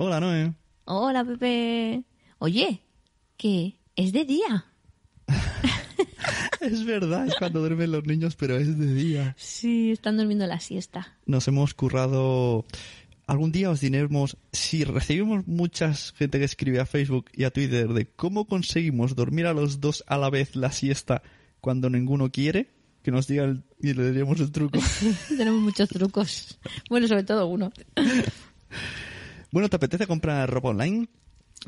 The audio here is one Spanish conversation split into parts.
Hola, Noé. Hola, Pepe. Oye, ¿qué? Es de día. Es verdad, es cuando duermen los niños, pero es de día. Sí, están durmiendo la siesta. Nos hemos currado... Algún día os diremos, si recibimos muchas gente que escribe a Facebook y a Twitter de cómo conseguimos dormir a los dos a la vez la siesta cuando ninguno quiere, que nos digan y le diríamos el truco. Tenemos muchos trucos. Bueno, sobre todo uno. Bueno, ¿te apetece comprar ropa online?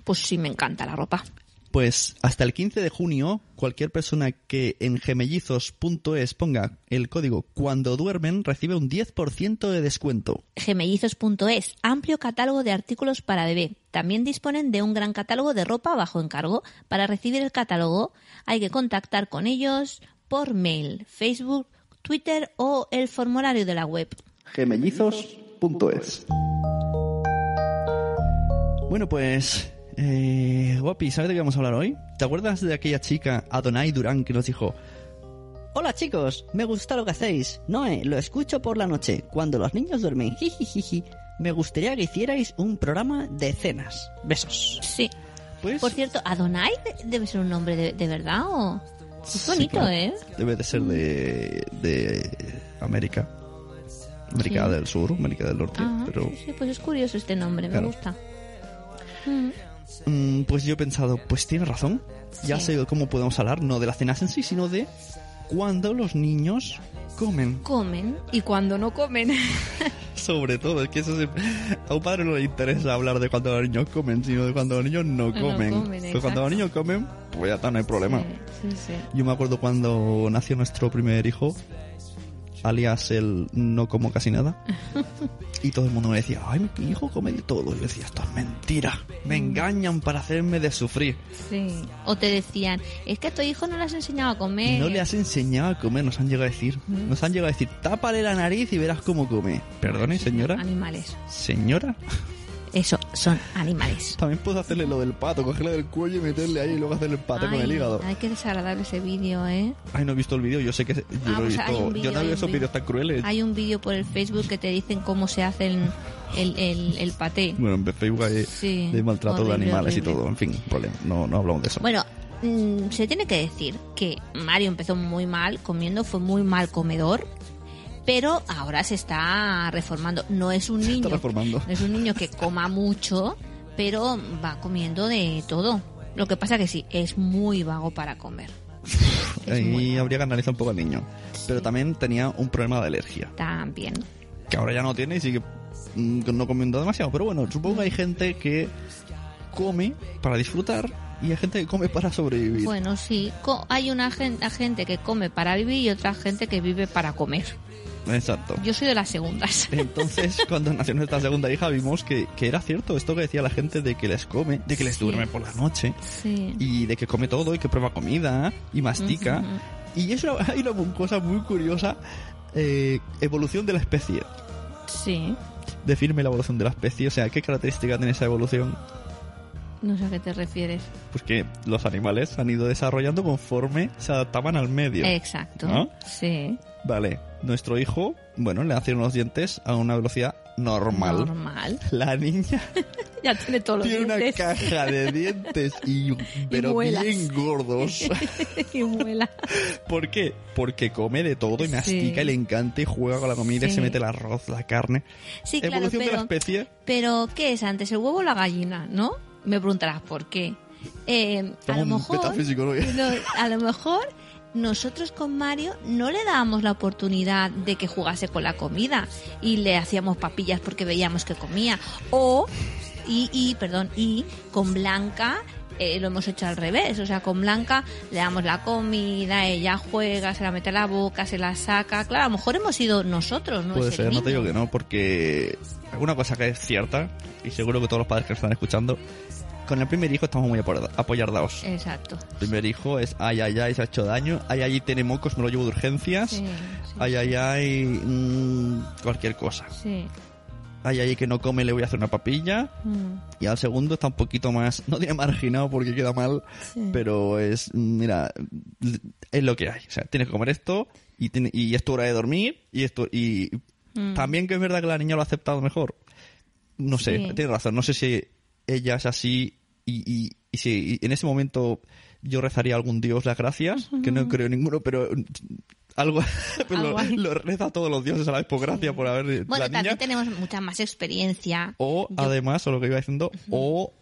Pues sí, me encanta la ropa. Pues hasta el 15 de junio, cualquier persona que en gemellizos.es ponga el código cuando duermen recibe un 10% de descuento. Gemellizos.es, amplio catálogo de artículos para bebé. También disponen de un gran catálogo de ropa bajo encargo. Para recibir el catálogo hay que contactar con ellos por mail, Facebook, Twitter o el formulario de la web. gemellizos.es. Bueno, pues, eh, Guapi, ¿sabes de qué vamos a hablar hoy? ¿Te acuerdas de aquella chica, Adonai Durán, que nos dijo, Hola chicos, me gusta lo que hacéis. Noé, lo escucho por la noche, cuando los niños duermen. Jijijiji. Me gustaría que hicierais un programa de cenas. Besos. Sí. pues... Por cierto, Adonai de- debe ser un nombre de, de verdad o... Es Sí, bonito, claro. ¿eh? Debe de ser de, de América. América Sí. del Sur, América del Norte, Ajá, pero... sí, sí, pues es curioso este nombre, Claro. me gusta. Mm, pues yo he pensado, pues tiene razón. Ya Sí. sé cómo podemos hablar, no de las cenas en sí, sino de cuando los niños comen. Comen y cuando no comen. Sobre todo, es que eso se- a un padre no le interesa hablar de cuando los niños comen, sino de cuando los niños no No comen. comen, pues cuando los niños comen, pues ya está, no hay problema. Sí, sí, sí. Yo me acuerdo cuando nació nuestro primer hijo, alias el no como casi nada, y todo el mundo me decía, ay, mi hijo come de todo. Y yo decía, esto es mentira, me engañan para hacerme de sufrir. Sí. O te decían, es que a tu hijo no le has enseñado a comer. No le has enseñado a comer, nos han llegado a decir. Nos han llegado a decir, tápale la nariz y verás cómo come. Perdone, señora. Animales. Señora, Eso, son animales. también puedo hacerle lo del pato, cogerle del cuello y meterle ahí y luego hacerle el pato con el hígado. Ay, qué desagradable ese vídeo, ¿eh? Ay, no he visto el vídeo, yo sé que yo Ah, lo he pues hay visto. un vídeo, yo no veo esos vídeo. vídeos tan crueles. Hay un vídeo por el Facebook que te dicen cómo se hace el, el, el, el paté. Bueno, en Facebook hay Sí, de maltrato de horrible, animales y horrible. todo. En fin, problema. No, no hablamos de eso. Bueno, mm, se tiene que decir que Mario empezó muy mal comiendo, fue muy mal comedor, pero ahora se está reformando. No es un niño, no es un niño que coma mucho, pero va comiendo de todo. Lo que pasa que sí, es muy vago para comer. Ahí habría que analizar un poco al niño. Pero también tenía un problema de alergia. También. Que ahora ya no tiene y sigue mm, no comiendo demasiado. Pero bueno, supongo que hay gente que come para disfrutar y hay gente que come para sobrevivir. Bueno, sí, co- hay una gen- gente que come para vivir y otra gente que vive para comer. Exacto. Yo soy de las segundas. Entonces, cuando nació nuestra segunda hija, vimos que, que era cierto esto que decía la gente de que les come, de que les Sí. duerme por la noche Sí. y de que come todo y que prueba comida y mastica. Y eso hay una cosa muy curiosa, eh, evolución de la especie. Sí. Definirme la evolución de la especie, o sea, ¿qué característica tiene esa evolución? No sé a qué te refieres. Pues que los animales han ido desarrollando conforme se adaptaban al medio. Exacto. ¿No? Sí. Vale, nuestro hijo, bueno, le nacieron los dientes a una velocidad normal. Normal. La niña Ya tiene todos los tiene una dientes. caja de dientes y pero bien gordos. y muela. ¿Por qué? Porque come de todo y Sí. mastica y le encanta y juega con la comida y se mete el arroz, la carne. Sí, claro, Evolución de la pero, especie. pero ¿qué es antes, el huevo o la gallina? ¿No? Me preguntarás por qué. Eh, a lo mejor, a lo mejor nosotros con Mario no le dábamos la oportunidad de que jugase con la comida y le hacíamos papillas porque veíamos que comía. O, y, y perdón, y con Blanca eh, lo hemos hecho al revés. O sea, con Blanca le damos la comida, ella juega, se la mete a la boca, se la saca. Claro, a lo mejor hemos sido nosotros, no Puede es el ser, no te digo que no, porque una cosa que es cierta, y seguro que todos los padres que nos están escuchando, con el primer hijo estamos muy apoyar- apoyardados. Exacto. El primer hijo es, ay, ay, ay, se ha hecho daño, ay, ay, tiene mocos, me lo llevo de urgencias, Sí, sí, ay, ay, ay, mm, cualquier cosa. sí. Ay, ay, que no come, le voy a hacer una papilla. Mm, Y al segundo está un poquito más, no tiene marginado porque queda mal, pero es, mira, es lo que hay. O sea, tienes que comer esto y, tiene- y es tu hora de dormir y esto, y Mm. también que es verdad que la niña lo ha aceptado mejor. no sé, Sí. tienes razón, no sé si ella es así y, y, y si en ese momento yo rezaría a algún dios las gracias, que no creo ninguno, pero algo, pero Algo lo, lo reza a todos los dioses a la vez por gracia por haber Bueno, la niña. también tenemos mucha más experiencia. O Yo- además, o lo que iba diciendo, o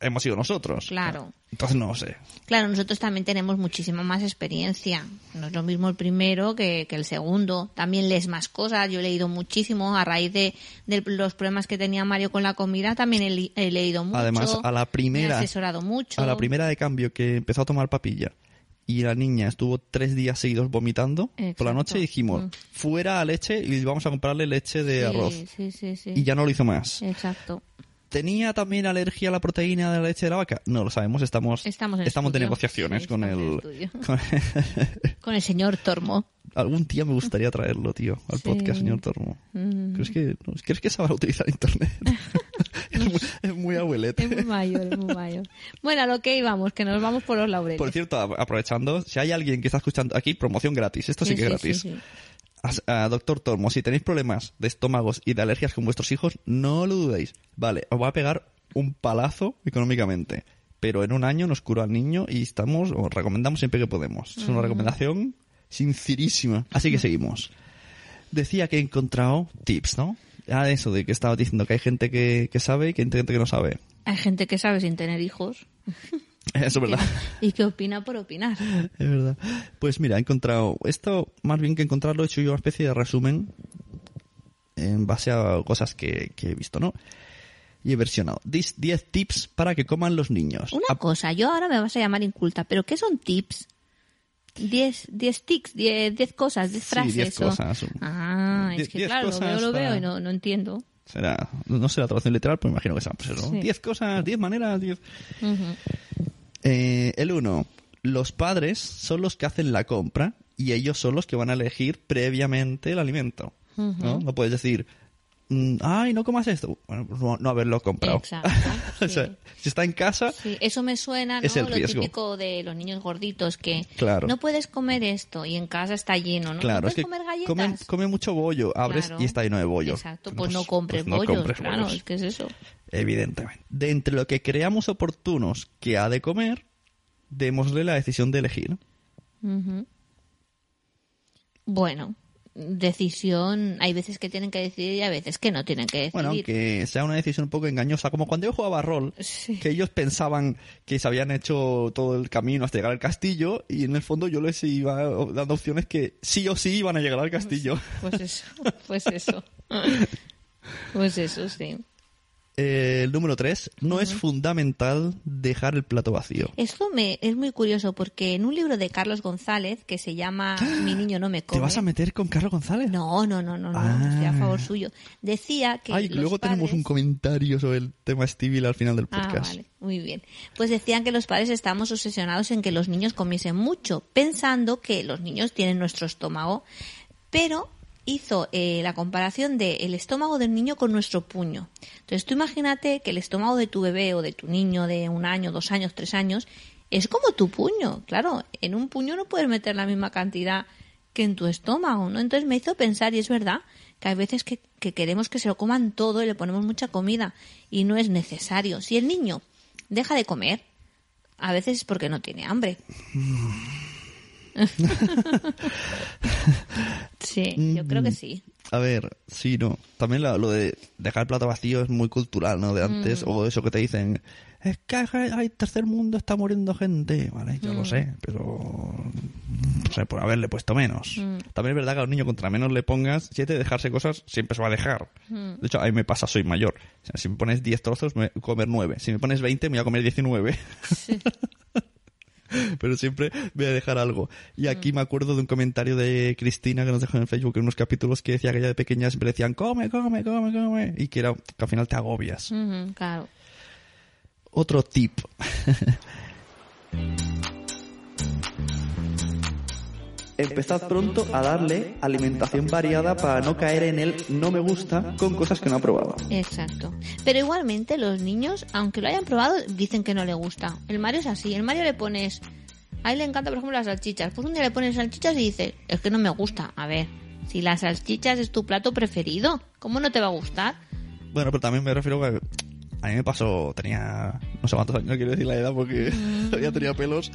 hemos sido nosotros. Claro. Entonces no sé. Claro, nosotros también tenemos muchísima más experiencia. No es lo mismo el primero que, que el segundo. También lees más cosas. Yo he leído muchísimo. A raíz de, de los problemas que tenía Mario con la comida, también he, leído mucho. Además, a la Me he primera, asesorado mucho. a la primera de cambio que empezó a tomar papilla y la niña estuvo tres días seguidos vomitando por la noche dijimos Mm. fuera a leche y vamos a comprarle leche de Sí, arroz Sí, sí, sí. y ya no lo hizo más Exacto. Tenía también alergia a la proteína de la leche de la vaca no lo sabemos estamos Estamos en de negociaciones Sí, con estamos el con- Con el señor Tormo. algún día me gustaría traerlo tío al Sí. podcast señor Tormo Mm. ¿Crees que, no, ¿Crees que sabrá utilizar internet? es, muy, es muy abuelete. Es muy mayor, es muy mayor. Bueno, a lo que íbamos, que nos vamos por los laureles. Por cierto, aprovechando, si hay alguien que está escuchando aquí, promoción gratis. Esto sí, que es gratis. A Doctor Tormo, si tenéis problemas de estómagos y de alergias con vuestros hijos, no lo dudéis. Vale, os va a pegar un palazo económicamente. Pero en un año nos curó al niño y estamos, os recomendamos siempre que podemos. Es una recomendación sincerísima. Así que seguimos. Decía que he encontrado tips, ¿no? Ah, eso de que estaba diciendo que hay gente que, que sabe y que hay gente que no sabe. Hay gente que sabe sin tener hijos Eso es verdad. y que opina por opinar. Es verdad. Pues mira, he encontrado esto, más bien que encontrarlo, he hecho yo una especie de resumen en base a cosas que, que he visto, ¿no? Y he versionado. 10 10 tips para que coman los niños. Una Ah, cosa, yo ahora me vas a llamar inculta, pero ¿qué son tips? 10 10 tics, 10 10 cosas, 10 Sí, frases. 10 o- cosas. Ah, Die- es que 10 claro, lo veo, lo veo para- y no, no entiendo. será, no la traducción literal, pero me imagino que será pues eso. Sí. 10 cosas, 10 maneras, 10... Ujú. Eh, el 1. Los padres son los que hacen la compra y ellos son los que van a elegir previamente el alimento. ¿no? no puedes decir, mm, ay, no comas esto. Bueno, pues no, no haberlo comprado. Exacto, o sea, sí. si está en casa, Sí, eso me suena, ¿no? Es el Lo riesgo. típico de los niños gorditos que Claro. no puedes comer esto y en casa está lleno, ¿no? claro, ¿No es que puedes comer galletas? come mucho bollo, abres Claro. y está lleno de bollo. Exacto, Bueno, pues, no compres pues no bollos, compres claro, bollos. es que es eso. Evidentemente. De entre lo que creamos oportunos que ha de comer, démosle la decisión de elegir. Bueno, decisión, hay veces que tienen que decidir y hay veces que no tienen que decidir. Bueno, aunque sea una decisión un poco engañosa, como cuando yo jugaba rol, Sí. que ellos pensaban que se habían hecho todo el camino hasta llegar al castillo y en el fondo yo les iba dando opciones que sí o sí iban a llegar al castillo. Pues eso, pues eso. Pues eso, sí. Eh, el número 3, no es fundamental dejar el plato vacío. Esto me es muy curioso porque en un libro de Carlos González que se llama Mi niño no me come. ¿Te vas a meter con Carlos González? No, no, no, no, no, Ah. estoy a favor suyo. Decía que Ay, los luego tenemos un comentario sobre el tema Stevie al final del Ah, podcast. vale, muy bien. Pues decían que los padres estábamos obsesionados en que los niños comiesen mucho, pensando que los niños tienen nuestro estómago, pero hizo eh, la comparación de el estómago del niño con nuestro puño. Entonces tú imagínate que el estómago de tu bebé o de tu niño de un año, dos años, tres años es como tu puño. Claro, en un puño no puedes meter la misma cantidad que en tu estómago, ¿no? Entonces me hizo pensar, y es verdad, que hay veces que, que queremos que se lo coman todo y le ponemos mucha comida y no es necesario. Si el niño deja de comer, a veces es porque no tiene hambre. sí, yo creo que sí. A ver, sí, no. También la- lo de dejar el plato vacío es muy cultural, ¿no? De antes, Mm. o eso que te dicen, es que hay, tercer mundo, está muriendo gente. Vale, yo lo Mm. sé, pero... No sé, por haberle puesto menos. Mm. También es verdad que a un niño contra menos le pongas, si de dejarse cosas, siempre se va a dejar. Mm. De hecho, a mí me pasa, soy mayor. O sea, si me pones 10 trozos, me voy a comer 9. Si me pones 20, me voy a comer 19. pero siempre voy a dejar algo. Y aquí me acuerdo de un comentario de Cristina que nos dejó en Facebook en unos capítulos que decía que ella de pequeña siempre decían come, come, come, come. Y que era que al final te agobias. Claro. Otro tip. Empezad pronto a darle alimentación variada para no caer en el no me gusta con cosas que no ha probado. Exacto. Pero igualmente los niños, aunque lo hayan probado, dicen que no le gusta. El Mario es así. El Mario le pones... A él le encanta, por ejemplo, las salchichas. Pues un día le pones salchichas y dice, es que no me gusta. A ver, si las salchichas es tu plato preferido, ¿cómo no te va a gustar? Bueno, pero también me refiero a que a mí me pasó, tenía no sé cuántos años, quiero decir la edad porque todavía tenía pelos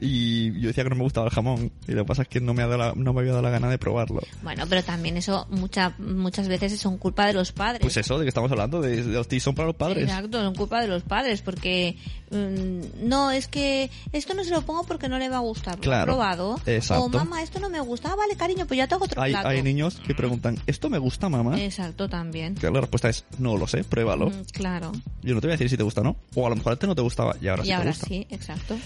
y yo decía que no me gustaba el jamón y lo que pasa es que no me, ha dado la- no me había dado la gana de probarlo. Bueno, pero también eso mucha, muchas veces son culpa de los padres. Pues eso, de que estamos hablando, de, de los son para los padres. Exacto, son culpa de los padres, porque mm, no, es que esto no se lo pongo porque no le va a gustar. ¿Lo Claro, he probado? exacto. O mamá, esto no me gusta. Ah, vale, cariño, pues ya te hago otro Hay, plato. hay niños que preguntan, ¿esto me gusta, mamá? Exacto, también. Que la respuesta es, no lo sé, pruébalo. Mm, claro. Yo no te voy a decir si te gusta o no. O a lo mejor antes no te gustaba y ahora y sí te ahora gusta. sí, exacto.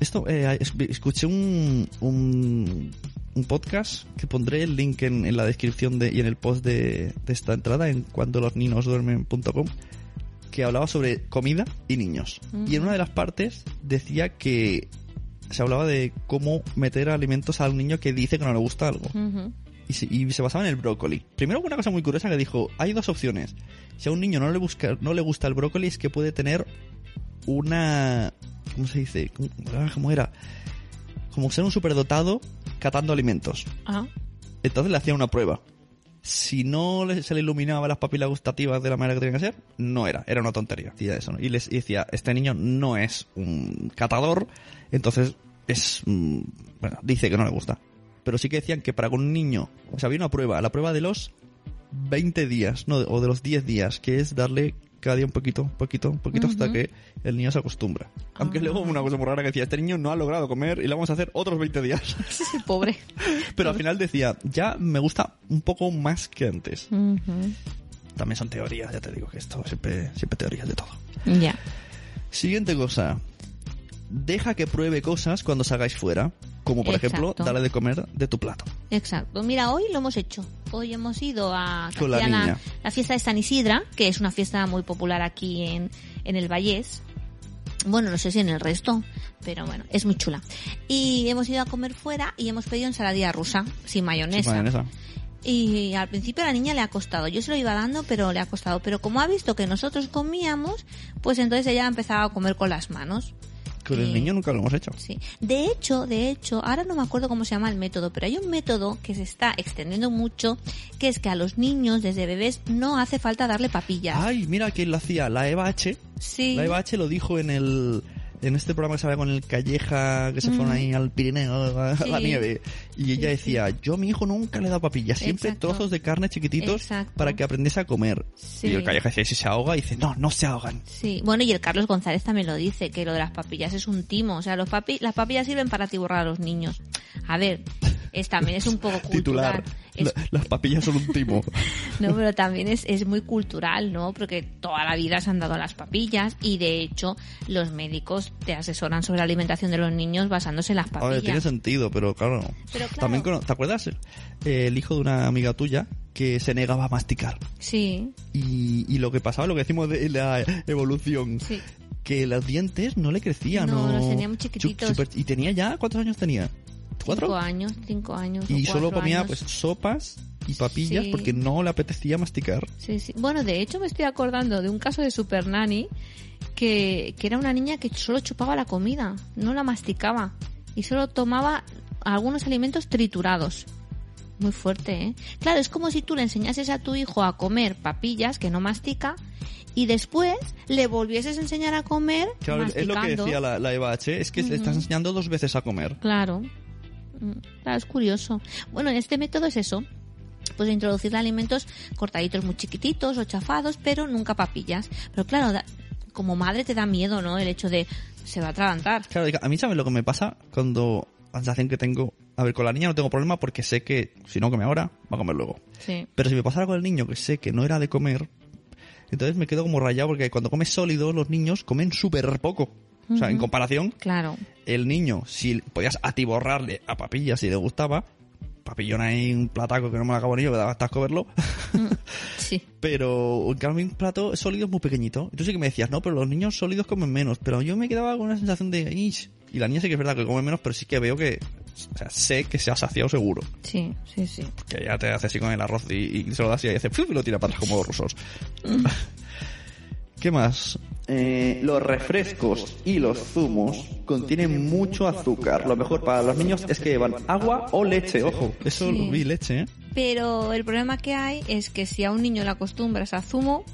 Esto, eh, es- escuché un, un, un podcast que pondré el link en, en la descripción de, y en el post de, de esta entrada en cuando los niños duermen.com que hablaba sobre comida y niños. Y en una de las partes decía que se hablaba de cómo meter alimentos al niño que dice que no le gusta algo. Y se, y se basaba en el brócoli. Primero una cosa muy curiosa que dijo, hay dos opciones. Si a un niño no le, busca, no le gusta el brócoli es que puede tener una... ¿Cómo se dice? ¿Cómo, cómo era? Como ser un superdotado catando alimentos. Ah, Entonces le hacía una prueba. Si no se le iluminaba las papilas gustativas de la manera que tenía que ser, no era, era una tontería. Decía eso, ¿no? Y les y decía, este niño no es un catador, entonces es, mm, bueno, dice que no le gusta. Pero sí que decían que para con un niño, o sea, había una prueba, la prueba de los 20 días, no, o de los 10 días, que es darle cada día un poquito, un poquito, un poquito hasta que el niño se acostumbra. Aunque Ah. luego una cosa muy rara que decía, este niño no ha logrado comer y le vamos a hacer otros 20 días. pobre. Pero al final decía, ya me gusta un poco más que antes. También son teorías, ya te digo que esto siempre, siempre teorías de todo. Ya. Siguiente cosa. Deja que pruebe cosas cuando salgáis fuera. Como por ejemplo, darle de comer de tu plato. Exacto. Mira, hoy lo hemos hecho. Hoy hemos ido a Con la hacían niña. la fiesta de San Isidra, que es una fiesta muy popular aquí en, en el Vallés. Bueno, no sé si en el resto, pero bueno, es muy chula. Y hemos ido a comer fuera y hemos pedido ensaladilla rusa, sin mayonesa. Sin mayonesa. Y al principio a la niña le ha costado. Yo se lo iba dando, pero le ha costado. Pero como ha visto que nosotros comíamos, pues entonces ella ha empezado a comer con las manos. Con el Eh, niño nunca lo hemos hecho. Sí. De hecho, de hecho, ahora no me acuerdo cómo se llama el método, pero hay un método que se está extendiendo mucho, que es que a los niños desde bebés no hace falta darle papillas. Ay, mira quién lo hacía. La Eva H. sí. La Eva H lo dijo en el en este programa que se habla con el Calleja, que se fueron ahí al Pirineo, a Sí. la nieve. Y ella Sí, decía, yo a mi hijo nunca le he dado papillas, siempre Exacto. trozos de carne chiquititos Exacto. para que aprendiese a comer. Sí. Y el Calleja decía, si se ahoga, y dice, no, no se ahogan. Sí, bueno, y el Carlos González también lo dice, que lo de las papillas es un timo. O sea, los papi las papillas sirven para atiborrar a los niños. A ver, es, también es un poco cultural. Titular, Es- "La- las papillas son un timo. No, pero también es, es muy cultural, ¿no? Porque toda la vida se han dado las papillas y de hecho los médicos te asesoran sobre la alimentación de los niños basándose en las A ver, papillas. tiene sentido, pero claro. Pero claro. También, ¿te acuerdas? Eh, el hijo de una amiga tuya que se negaba a masticar. Sí, Y, y lo que pasaba, lo que decimos de la evolución, sí. que los dientes no le crecían. No, o- los tenía muy chiquititos. super- y tenía ya, ¿cuántos años tenía? ¿Cuatro? Cinco años, cinco años. o y solo comía años. pues sopas y papillas Sí. porque no le apetecía masticar. Sí, sí. Bueno, de hecho me estoy acordando de un caso de Super Nanny que, que era una niña que solo chupaba la comida, no la masticaba y solo tomaba algunos alimentos triturados. Muy fuerte, ¿eh? Claro, es como si tú le enseñases a tu hijo a comer papillas que no mastica y después le volvieses a enseñar a comer Claro, es lo que decía la, la Eva H, es que le estás enseñando dos veces a comer. Claro. Mm, Claro, es curioso. Bueno, en este método es eso. Pues introducirle alimentos cortaditos muy chiquititos o chafados, pero nunca papillas. Pero claro, da- como madre te da miedo, ¿no? El hecho de se va a atragantar. Claro, a mí sabes lo que me pasa cuando la sensación que tengo, a ver, con la niña no tengo problema porque sé que si no come ahora, va a comer luego. Sí. Pero si me pasara con el niño que sé que no era de comer, entonces me quedo como rayado porque cuando comes sólido los niños comen súper poco. O sea, en comparación, Claro. el niño, si podías atiborrarle a papillas si le gustaba, papillón ahí un plataco que no me lo acabo ni yo, que daba asco verlo, Sí. pero en cambio un plato sólido es muy pequeñito. Y tú sí que me decías, no, pero los niños sólidos comen menos, pero yo me quedaba con una sensación de, "Ish". y la niña sí que es verdad que come menos, pero sí que veo que, o sea, sé que se ha saciado seguro. Sí, sí, sí. Que ya te hace así con el arroz y, y se lo das y hace ¡fuf! y lo tira para atrás como los rusos. ¿Qué más? Eh, los refrescos y los zumos contienen mucho azúcar. Lo mejor para los niños es que llevan agua o leche. Ojo, eso Sí. lo vi leche, ¿eh? Pero el problema que hay es que si a un niño le acostumbras a zumo,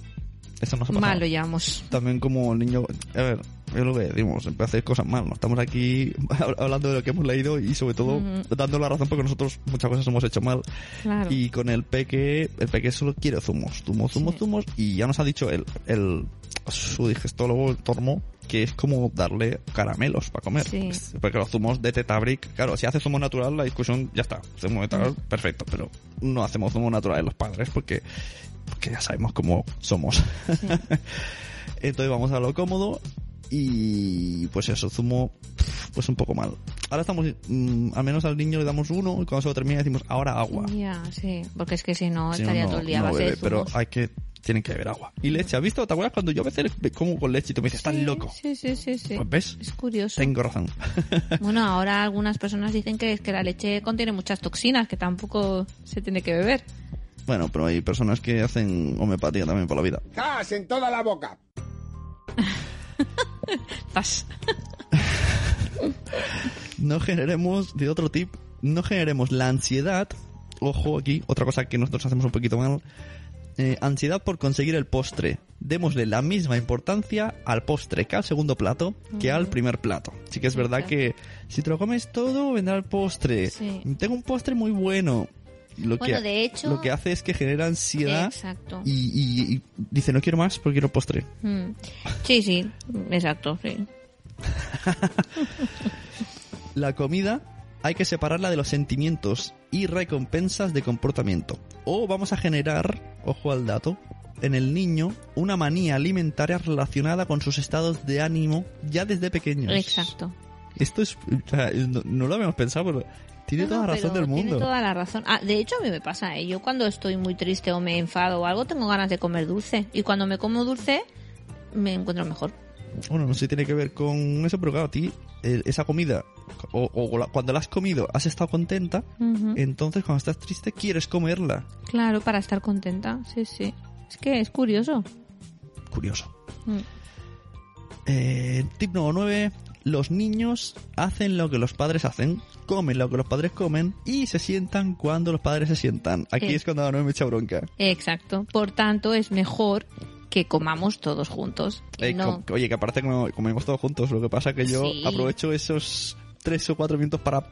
Eso nos ha pasado. mal lo llevamos. También como el niño... A ver, es lo que decimos, hacer cosas mal. No estamos aquí hablando de lo que hemos leído y sobre todo Ujú. dando la razón porque nosotros muchas cosas hemos hecho mal. Claro. Y con el peque, el peque solo quiere zumos, zumos, zumos, Sí. zumos. Y ya nos ha dicho el, el su digestólogo, el tormo, que es como darle caramelos para comer. Sí. Porque los zumos de Tetabric, claro, si hace zumo natural, la discusión ya está. Zumo natural, Mm. perfecto. Pero no hacemos zumo natural los padres porque, porque ya sabemos cómo somos. Entonces vamos a lo cómodo y pues eso, zumo pues un poco mal. Ahora estamos, mm, al menos al niño le damos uno y cuando se lo termina decimos ahora agua. Ya, sí. Porque es que si no, Si estaría no- todo el día a no base bebe, de pero hay que, tienen que beber agua. Y leche, ¿has visto? ¿Te acuerdas cuando yo a veces como con leche y tú me dices, estás Sí, loco? Sí, sí, sí, sí. Pues ves, Es curioso. tengo razón. Bueno, ahora algunas personas dicen que es que la leche contiene muchas toxinas que tampoco se tiene que beber. bueno, pero hay personas que hacen homeopatía también por la vida. ¡Gas en toda la boca! No generemos, de otro tip, no generemos la ansiedad, ojo aquí, otra cosa que nosotros hacemos un poquito mal, eh, ansiedad por conseguir el postre. Démosle la misma importancia al postre que al segundo plato que al primer plato. Sí que es verdad que si te lo comes todo, vendrá el postre. Sí. Tengo un postre muy bueno. Lo Bueno, que, de hecho- Lo que hace es que genera ansiedad Exacto. y, y- y dice, no quiero más porque quiero postre. Mm. Sí, sí, exacto, sí. La comida hay que separarla de los sentimientos y recompensas de comportamiento. O vamos a generar, ojo al dato, en el niño una manía alimentaria relacionada con sus estados de ánimo ya desde pequeños. Exacto. Esto es... no lo habíamos pensado, pero tiene No, toda no, la razón del mundo. Tiene toda la razón. Ah, de hecho, a mí me pasa, ¿eh? Yo cuando estoy muy triste o me enfado o algo, tengo ganas de comer dulce. Y cuando me como dulce, me encuentro mejor. Bueno, no sé si tiene que ver con eso, pero claro, a ti eh, esa comida, o, o la- cuando la has comido, has estado contenta, Ujú. entonces cuando estás triste quieres comerla. Claro, para estar contenta. Sí, sí. Es que es curioso. Curioso. Mm. Eh, tip número 9. Los niños hacen lo que los padres hacen, comen lo que los padres comen y se sientan cuando los padres se sientan. Aquí Sí. es cuando no me echa bronca. Exacto. Por tanto, es mejor que comamos todos juntos. Eh, no... com- oye, que aparte como- comemos todos juntos, lo que pasa que yo Sí. aprovecho esos tres o cuatro minutos para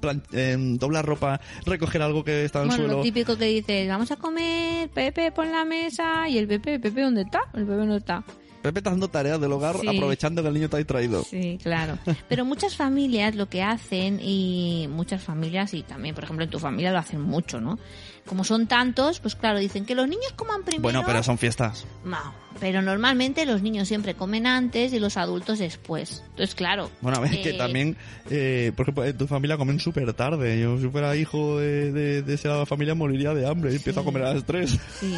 plan- em, doblar ropa, recoger algo que está en el suelo. lo típico que dices, vamos a comer, Pepe, pon la mesa, y el Pepe, Pepe, ¿dónde está? El Pepe no está. Pepe está haciendo tareas del hogar Sí. aprovechando que el niño está distraído. Sí, claro. Pero muchas familias lo que hacen, y muchas familias, y también, por ejemplo, en tu familia lo hacen mucho, ¿no? Como son tantos, pues claro, dicen que los niños coman primero. Bueno, pero son fiestas. No, pero normalmente los niños siempre comen antes y los adultos después. Entonces, claro. Bueno, a ver, que eh, también, eh, por ejemplo, en tu familia comen súper tarde. Yo, si fuera hijo de, de, de esa familia, moriría de hambre y empiezo a comer a las tres. Sí,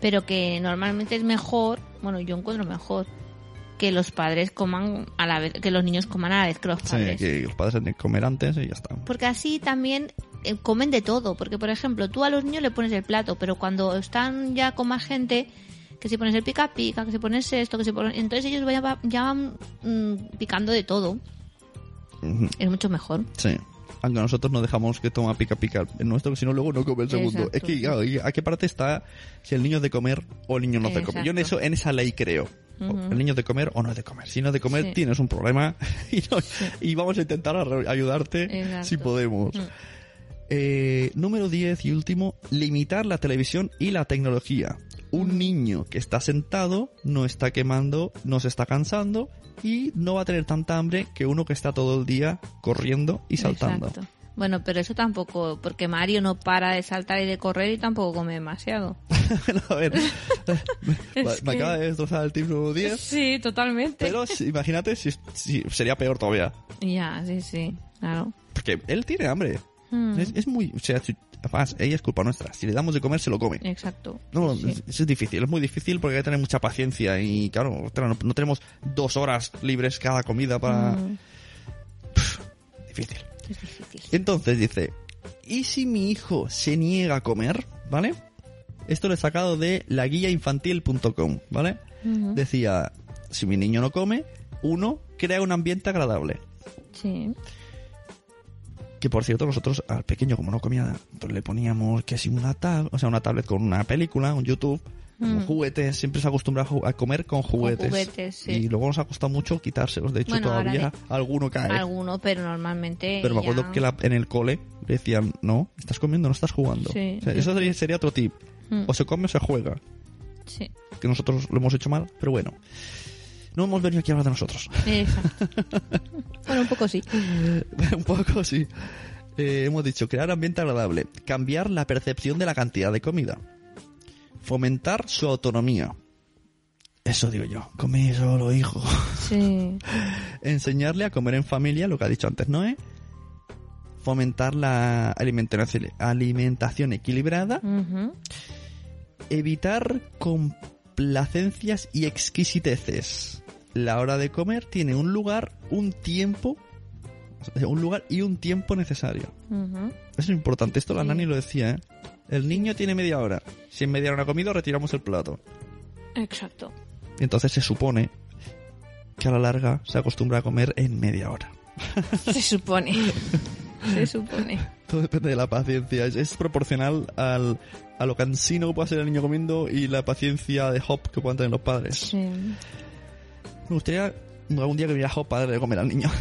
pero que normalmente es mejor, bueno, yo encuentro mejor que los padres coman a la vez, que los niños coman a la vez que los Sí, padres. que los padres tienen que comer antes y ya está. Porque así también eh, comen de todo. Porque, por ejemplo, tú a los niños le pones el plato, pero cuando están ya con más gente, que si pones el pica pica, que si pones esto, que si pones... Entonces ellos ya, ya van mm, picando de todo. Es mucho mejor. Sí. Aunque nosotros no dejamos que toma pica pica el nuestro, que si no luego no come el segundo. Exacto. Es que, claro, ¿y ¿a qué parte está si el niño es de comer o el niño no es de comer? Yo en eso, en esa ley creo. El niño es de comer o no es de comer. Si no es de comer, Sí. tienes un problema y, no- y vamos a intentar ayudarte Exacto. si podemos. Mm. Eh, número 10 y último, limitar la televisión y la tecnología. Un niño que está sentado no está quemando, no se está cansando y no va a tener tanta hambre que uno que está todo el día corriendo y saltando. Exacto. Bueno, pero eso tampoco, porque Mario no para de saltar y de correr y tampoco come demasiado. A ver, me, me que- acaba de destrozar el tip número 10, Sí, totalmente. pero imagínate si, si sería peor todavía. Ya, sí, sí, claro. Porque él tiene hambre. Mm, Es, es muy... O sea, si- además, ella es culpa nuestra. Si le damos de comer, se lo come. Exacto. No, Sí. es, es difícil, es muy difícil porque hay que tener mucha paciencia y claro, no, no tenemos dos horas libres cada comida para... Mm, Difícil. es difícil. Entonces dice, ¿y si mi hijo se niega a comer? ¿Vale? Esto lo he sacado de la guía infantil.com, ¿vale? Ujú. Decía, si mi niño no come, uno, crea un ambiente agradable. Sí. Que por cierto, nosotros al pequeño, como no comía, pues le poníamos que si una tab, o sea, una tablet con una película, un YouTube, Mm. juguetes, siempre se acostumbra a comer con juguetes. juguetes, sí. Y luego nos ha costado mucho quitárselos. De hecho, Bueno, todavía alguno cae. Alguno, pero normalmente. Pero me acuerdo que la- en el cole le decían, no, estás comiendo, no estás jugando. Sí, O sea, sí, eso sería, sería otro tip. Mm. O se come o se juega. Sí, Que nosotros lo hemos hecho mal, pero bueno. No hemos venido aquí a hablar de nosotros. exacto. bueno, un poco sí. Un poco, sí. Eh, hemos dicho crear ambiente agradable, cambiar la percepción de la cantidad de comida, fomentar su autonomía. Eso digo yo, come solo, hijo. Sí. Enseñarle a comer en familia, lo que ha dicho antes Noé. Fomentar la alimentación, alimentación equilibrada. Evitar complacencias y exquisiteces. La hora de comer tiene un lugar, un tiempo, sea, un lugar y un tiempo necesario. Eso es importante. Esto la nani lo decía, ¿eh? El niño tiene media hora. Si en media hora no ha comido, retiramos el plato. Exacto. Y entonces se supone que a la larga se acostumbra a comer en media hora. Se supone. Se supone. Todo depende de la paciencia. Es, es proporcional al, a lo cansino que pueda ser el niño comiendo y la paciencia de hop que puedan tener los padres. Sí. Me gustaría algún día que viera hop padre de comer al niño.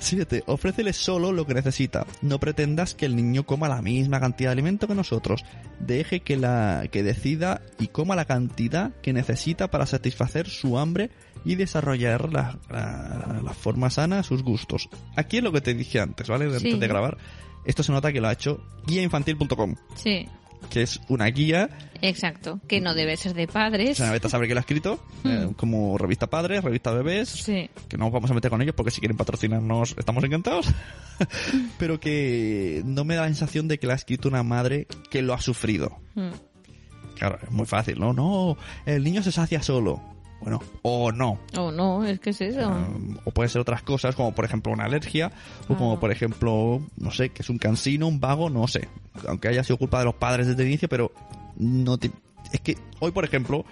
Siete. Ofrécele solo lo que necesita. No pretendas que el niño coma la misma cantidad de alimento que nosotros. Deje que la que decida y coma la cantidad que necesita para satisfacer su hambre y desarrollar la, la- la forma sana a sus gustos. Aquí es lo que te dije antes, ¿vale? Antes Sí. de grabar. Esto se nota que lo ha hecho guiainfantil.com, Sí. Que es una guía Exacto. Que no debe ser de padres. o sea, vete a saber quién lo ha escrito, eh, como revista padres, revista bebés, Sí. que no nos vamos a meter con ellos porque si quieren patrocinarnos estamos encantados, pero que no me da la sensación de que la ha escrito una madre que lo ha sufrido. Mm. Claro, es muy fácil, ¿no? No, el niño se sacia solo. Bueno, o no. Oh, no, es que es eso. Um, o puede ser otras cosas, como por ejemplo una alergia, o como Ah. por ejemplo, no sé, que es un cansino, un vago, no sé. Aunque haya sido culpa de los padres desde el inicio, pero no te... Es que hoy, por ejemplo,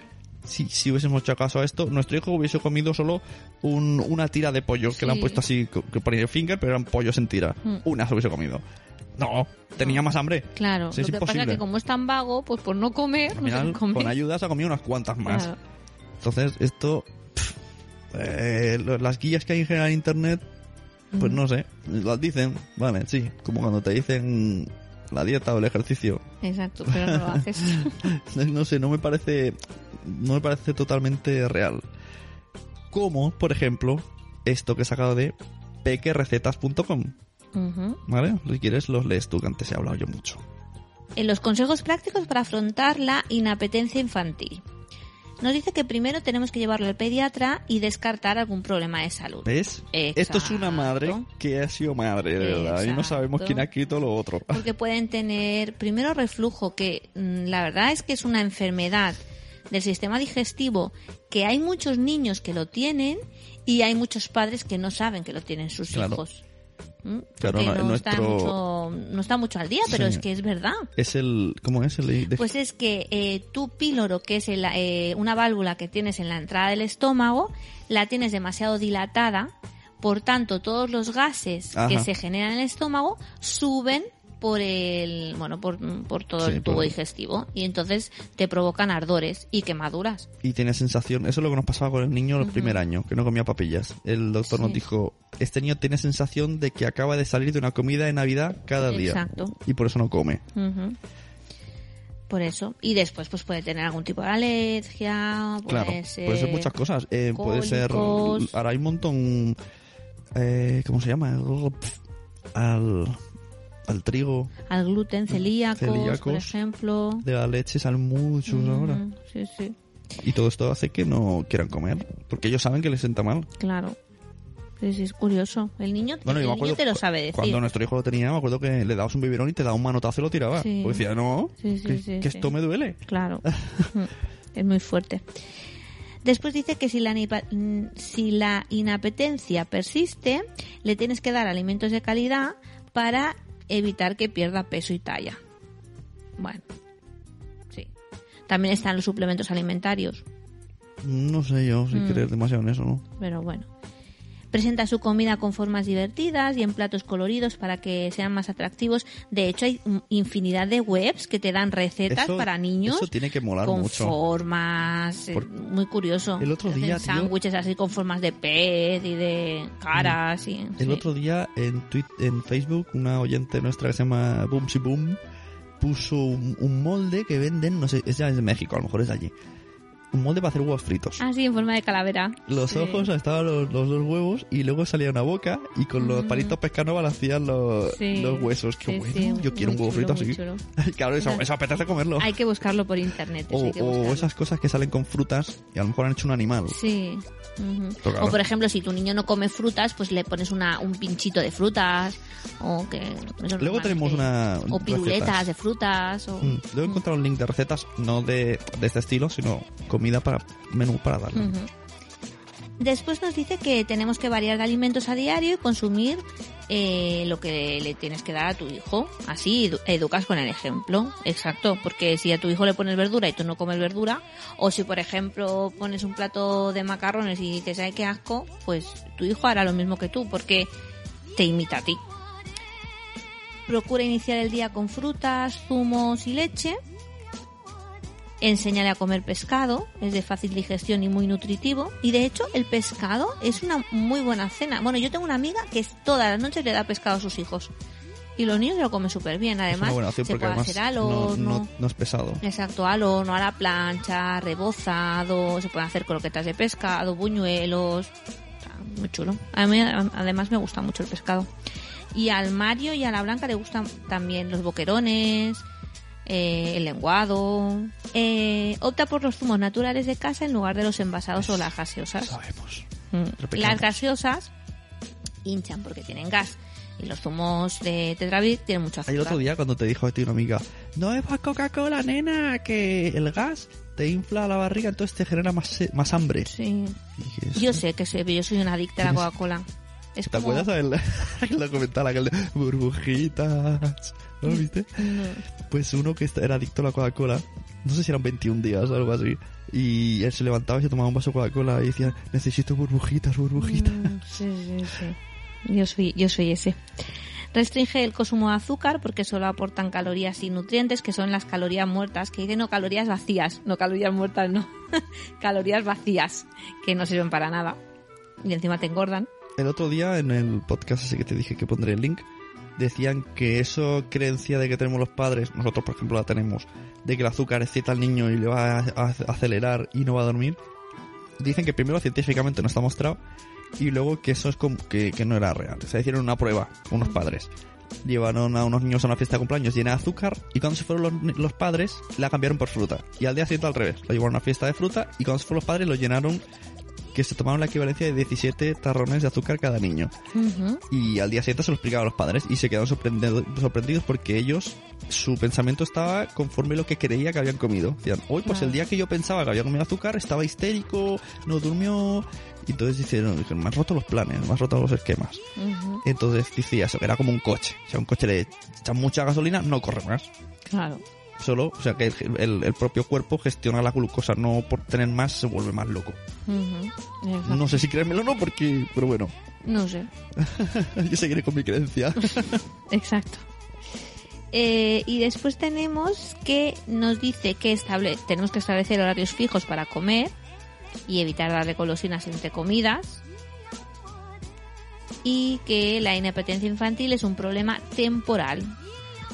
si, si hubiésemos hecho caso a esto, nuestro hijo hubiese comido solo un- una tira de pollo, que le han puesto así, que ponía el finger, pero eran pollos en tira. Mm. Una se hubiese comido. No, tenía más hambre. Claro. Sí, es lo que pasa es imposible. que como es tan vago, pues por no comer, Al no se come. con ayuda se ha comido unas cuantas más. Claro. Entonces, esto... pff, eh, las guías que hay en general en internet pues Mm. no sé, las dicen, vale, sí, como cuando te dicen la dieta o el ejercicio. Exacto, pero no lo haces. No sé, no me parece no me parece totalmente real. Como, por ejemplo, esto que he sacado de pequerecetas.com. ¿vale? Si quieres los lees tú, que antes he hablado yo mucho. En los consejos prácticos para afrontar la inapetencia infantil. Nos dice que primero tenemos que llevarlo al pediatra y descartar algún problema de salud. ¿Ves? Esto es una madre que ha sido madre, de verdad, y no sabemos quién ha escrito lo otro. Porque pueden tener primero reflujo, que mm, la verdad es que es una enfermedad del sistema digestivo que hay muchos niños que lo tienen y hay muchos padres que no saben que lo tienen sus Claro. hijos. Claro, no- está mucho, no está mucho al día, pero Sí. es que es verdad. Es el ¿cómo es el de- Pues es que eh, tu píloro, que es el, eh, una válvula que tienes en la entrada del estómago, la tienes demasiado dilatada, por tanto todos los gases que se generan en el estómago suben por el bueno por, por todo Sí, el tubo por- digestivo y entonces te provocan ardores y quemaduras y tiene sensación, eso es lo que nos pasaba con el niño el primer año, que no comía papillas. El doctor nos dijo, este niño tiene sensación de que acaba de salir de una comida de Navidad cada día. Exacto. Y por eso no come. Por eso y después pues puede tener algún tipo de alergia puede claro, ser puede ser muchas cosas. Eh, puede ser, ahora hay un montón, eh, ¿cómo se llama? Al, al trigo al gluten celíacos, por Celíacos. ejemplo de la leche salen muchos ahora. Sí sí Y todo esto hace que no quieran comer, porque ellos saben que les sienta mal. Claro. Sí, sí, es curioso. El niño, Bueno, el niño acuerdo te lo sabe decir. Cuando nuestro hijo lo tenía, me acuerdo que le dabas un biberón y te daba un manotazo y lo tiraba. Sí. Porque decía, no, Sí, sí, que, esto me duele. Claro. Es muy fuerte. Después dice que si la, mm, si la inapetencia persiste, le tienes que dar alimentos de calidad para evitar que pierda peso y talla. Bueno, sí. También están los suplementos alimentarios, No sé yo si Mm. creer demasiado en eso, ¿no? pero bueno. Presenta su comida con formas divertidas y en platos coloridos para que sean más atractivos. De hecho, hay infinidad de webs que te dan recetas Eso- para niños eso tiene que molar con mucho. formas. eh, Por- muy curioso. El otro hacen día, sándwiches así con formas de pez y de caras. Y, El sí. otro día en, Twitter, en Facebook, una oyente nuestra que se llama Boomsy Boom puso un, un molde que venden, no sé, es de México, a lo mejor es de allí. Un molde para hacer huevos fritos. Ah, sí, en forma de calavera. Los Sí. ojos estaban los, los dos huevos y luego salía una baca y con los Mm. palitos pescanova hacían los, Sí. los huesos. Qué Sí, bueno, yo quiero un huevo frito chulo, así. chulo. claro, eso, eso apetece comerlo. Hay que buscarlo por internet. eso O, o esas cosas que salen con frutas y a lo mejor han hecho un animal. Sí. ujú. Pero claro. O por ejemplo, si tu niño no come frutas, pues le pones una, un pinchito de frutas. O que. Luego tenemos que- una. O piruletas recetas. de frutas. O, Mm, Luego he encontrado un link de recetas, no de, de este estilo, sino comida para menú para darle. Después nos dice que tenemos que variar de alimentos a diario y consumir eh, lo que le tienes que dar a tu hijo. Así edu- educas con el ejemplo. Exacto, porque si a tu hijo le pones verdura y tú no comes verdura, o si por ejemplo pones un plato de macarrones y te sabe que asco, pues tu hijo hará lo mismo que tú, porque te imita a ti. Procura iniciar el día con frutas, zumos y leche. Enséñale a comer pescado, es de fácil digestión y muy nutritivo. Y de hecho, el pescado es una muy buena cena. Bueno, yo tengo una amiga que todas las noches le da pescado a sus hijos. Y los niños lo comen súper bien. Además, buena se puede además hacer al no, horno. no- no es pesado. Exacto, al horno, a la plancha, rebozado, se pueden hacer croquetas de pescado, buñuelos. Muy chulo. A mí además me gusta mucho el pescado. Y al Mario y a la Blanca le gustan también los boquerones, eh, el lenguado. Eh, opta por los zumos naturales de casa en lugar de los envasados o las gaseosas. Sabemos. Mm. Las gaseosas hinchan porque tienen gas. Y los zumos de Tetrabric tienen mucho azúcar. El otro día cuando te dijo ti una amiga, no bebas Coca-Cola, nena, que el gas te infla la barriga, entonces te genera más, se- más hambre. Sí. Dije, Yo sé que sé, pero yo soy una adicta a la Coca-Cola. Es ¿Te como... acuerdas del que lo comentaba aquel de burbujitas? ¿No lo viste? No. Pues uno que era adicto a la Coca-Cola, no sé si eran 21 días o algo así, y él se levantaba y se tomaba un vaso de Coca-Cola y decía, necesito burbujitas, burbujitas. Mm, sí, sí, sí. Yo soy, yo soy ese. Restringe el consumo de azúcar porque solo aportan calorías y nutrientes, que son las calorías muertas, que dicen no calorías vacías, no calorías muertas, no. calorías vacías, que no sirven para nada. Y encima te engordan. El otro día en el podcast ese que te dije que pondré el link, decían que eso creencia de que tenemos los padres, nosotros por ejemplo la tenemos, de que el azúcar excita al niño y le va a, acelerar y no va a dormir. Dicen que primero científicamente no está mostrado y luego que eso es como que, que no era real. O sea, hicieron una prueba unos padres. Llevaron a unos niños a una fiesta de cumpleaños llena de azúcar y cuando se fueron los, los padres la cambiaron por fruta. Y al día siguiente al revés. Lo llevaron a una fiesta de fruta y cuando se fueron los padres lo llenaron que se tomaron la equivalencia de 17 tarrones de azúcar cada niño. Y al día siguiente se lo explicaban a los padres y se quedaron sorprendido- sorprendidos porque ellos, su pensamiento estaba conforme lo que creía que habían comido. Decían, hoy pues Claro. el día que yo pensaba que había comido azúcar estaba histérico, no durmió. Y entonces dijeron, me han roto los planes, me han roto los esquemas. Ujú. Entonces decía eso, que era como un coche. O sea, un coche le echan mucha gasolina, no corre más. Claro. Solo, o sea, que el, el- el propio cuerpo gestiona la glucosa, no por tener más se vuelve más loco. No sé si creérmelo o no, porque, pero bueno, No sé. yo seguiré con mi creencia. Exacto. Eh, y después tenemos que nos dice que estable tenemos que establecer horarios fijos para comer y evitar darle golosinas entre comidas. Y que la inapetencia infantil es un problema temporal.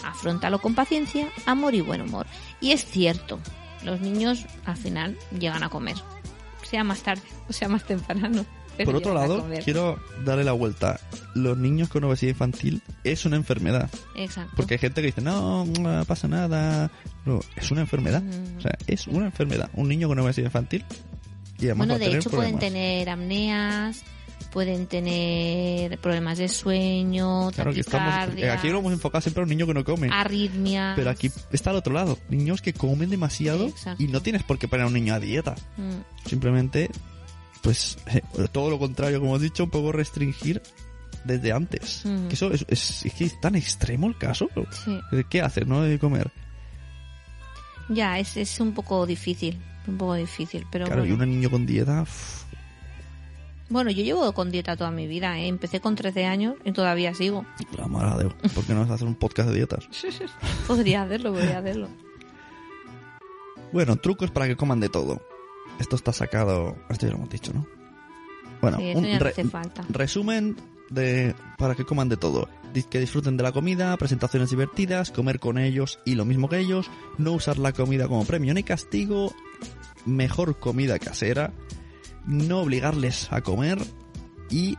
Afrontalo con paciencia, amor y buen humor. Y es cierto, los niños al final llegan a comer. Sea más tarde o sea más temprano. Por otro lado, quiero darle la vuelta. Los niños con obesidad infantil es una enfermedad. Exacto. Porque hay gente que dice, no, no pasa nada. No, es una enfermedad. Mm. O sea, es una enfermedad. Un niño con obesidad infantil. Y además Bueno, va a de tener hecho problemas. pueden tener apneas, pueden tener problemas de sueño, Claro que estamos. taquicardia, Aquí lo hemos enfocado siempre a un niño que no come. arritmias. Pero aquí está al otro lado. Niños que comen demasiado y no tienes por qué poner a un niño a dieta. Mm, Simplemente, pues, eh, todo lo contrario, como has dicho, un poco restringir desde antes. Que eso es, es, es que es tan extremo el caso. sí. ¿Qué haces, no? De comer. Ya, es, es un poco difícil, un poco difícil, pero Claro, y un niño con dieta. Bueno, yo llevo con dieta toda mi vida, ¿eh? Empecé con 13 años y todavía sigo. La madre de Dios, ¿Por qué no vas a hacer un podcast de dietas? Podría hacerlo, podría hacerlo. Bueno, trucos para que coman de todo. Esto está sacado... Esto ya lo hemos dicho, ¿no? Bueno, Sí, eso un ya no re- hace falta. resumen de para que coman de todo. Que disfruten de la comida, presentaciones divertidas, comer con ellos y lo mismo que ellos, no usar la comida como premio ni castigo, mejor comida casera, no obligarles a comer y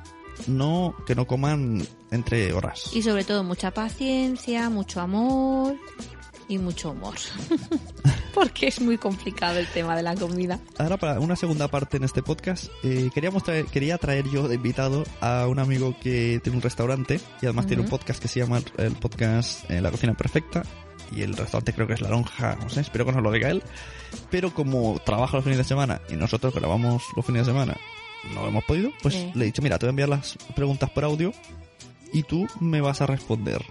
no que no coman entre horas. Y sobre todo mucha paciencia, mucho amor y mucho humor. Porque es muy complicado el tema de la comida. Ahora para una segunda parte en este podcast, eh, queríamos traer, quería traer yo de invitado a un amigo que tiene un restaurante y además tiene un podcast que se llama el podcast eh, La Cocina Perfecta y el restaurante creo que es La Lonja, no sé, espero que nos lo diga él. Pero como trabaja los fines de semana y nosotros grabamos los fines de semana, no hemos podido, pues le he dicho, mira, te voy a enviar las preguntas por audio y tú me vas a responder